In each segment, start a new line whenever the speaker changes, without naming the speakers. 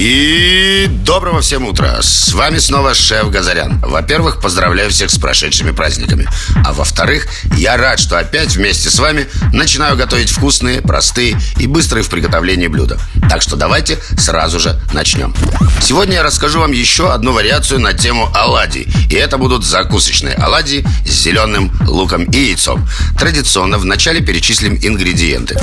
и доброго всем утра! С вами снова шеф Газарян. Во-первых, поздравляю всех с прошедшими праздниками. А во-вторых, я рад, что опять вместе с вами начинаю готовить вкусные, простые и быстрые в приготовлении блюда. Так что давайте сразу же начнем. Сегодня я расскажу вам еще одну вариацию на тему оладий. И это будут закусочные оладьи с зеленым луком и яйцом. Традиционно вначале перечислим ингредиенты.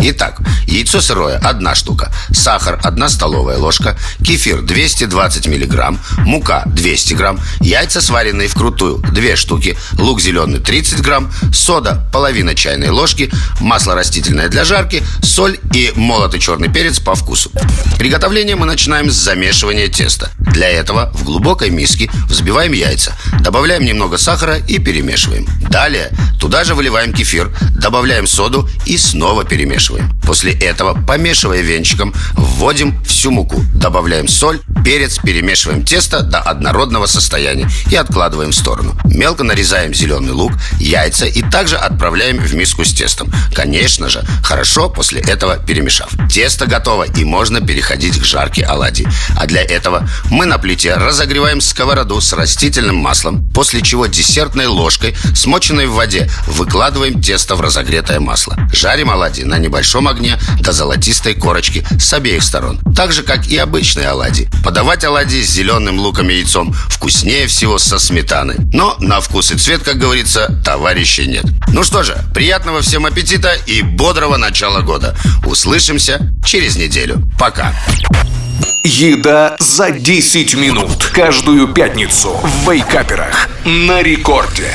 Итак, яйцо сырое – одна штука, сахар – одна столовая ложка, ложка, кефир 220 миллиграмм, мука 200 грамм, яйца сваренные вкрутую 2 штуки, лук зеленый 30 грамм, сода половина чайной ложки, масло растительное для жарки, соль и молотый черный перец по вкусу. Приготовление мы начинаем с замешивания теста. Для этого в глубокой миске взбиваем яйца, добавляем немного сахара и перемешиваем. Далее туда же выливаем кефир, добавляем соду и снова перемешиваем. После этого, помешивая венчиком, вводим всю муку, добавляем соль, перец, перемешиваем тесто до однородного состояния и откладываем в сторону. Мелко нарезаем зеленый лук, яйца и также отправляем в миску с тестом. Конечно же, хорошо после этого перемешав. Тесто готово и можно переходить к жарке оладий. А для этого мы на плите разогреваем сковороду с растительным маслом, после чего десертной ложкой, смоченной в воде, выкладываем тесто в разогретое масло. Жарим оладьи на небольшом огне до золотистой корочки с обеих сторон. Так же, как и обычные оладьи. Подавать оладьи с зеленым луком и яйцом вкуснее всего со сметаны. Но на вкус и цвет, как говорится, товарищей нет. Ну что же, приятного всем аппетита и бодрого начала года. Услышимся через неделю. Пока.
Еда за 10 минут. Каждую пятницу в Вейкаперах. На рекорде.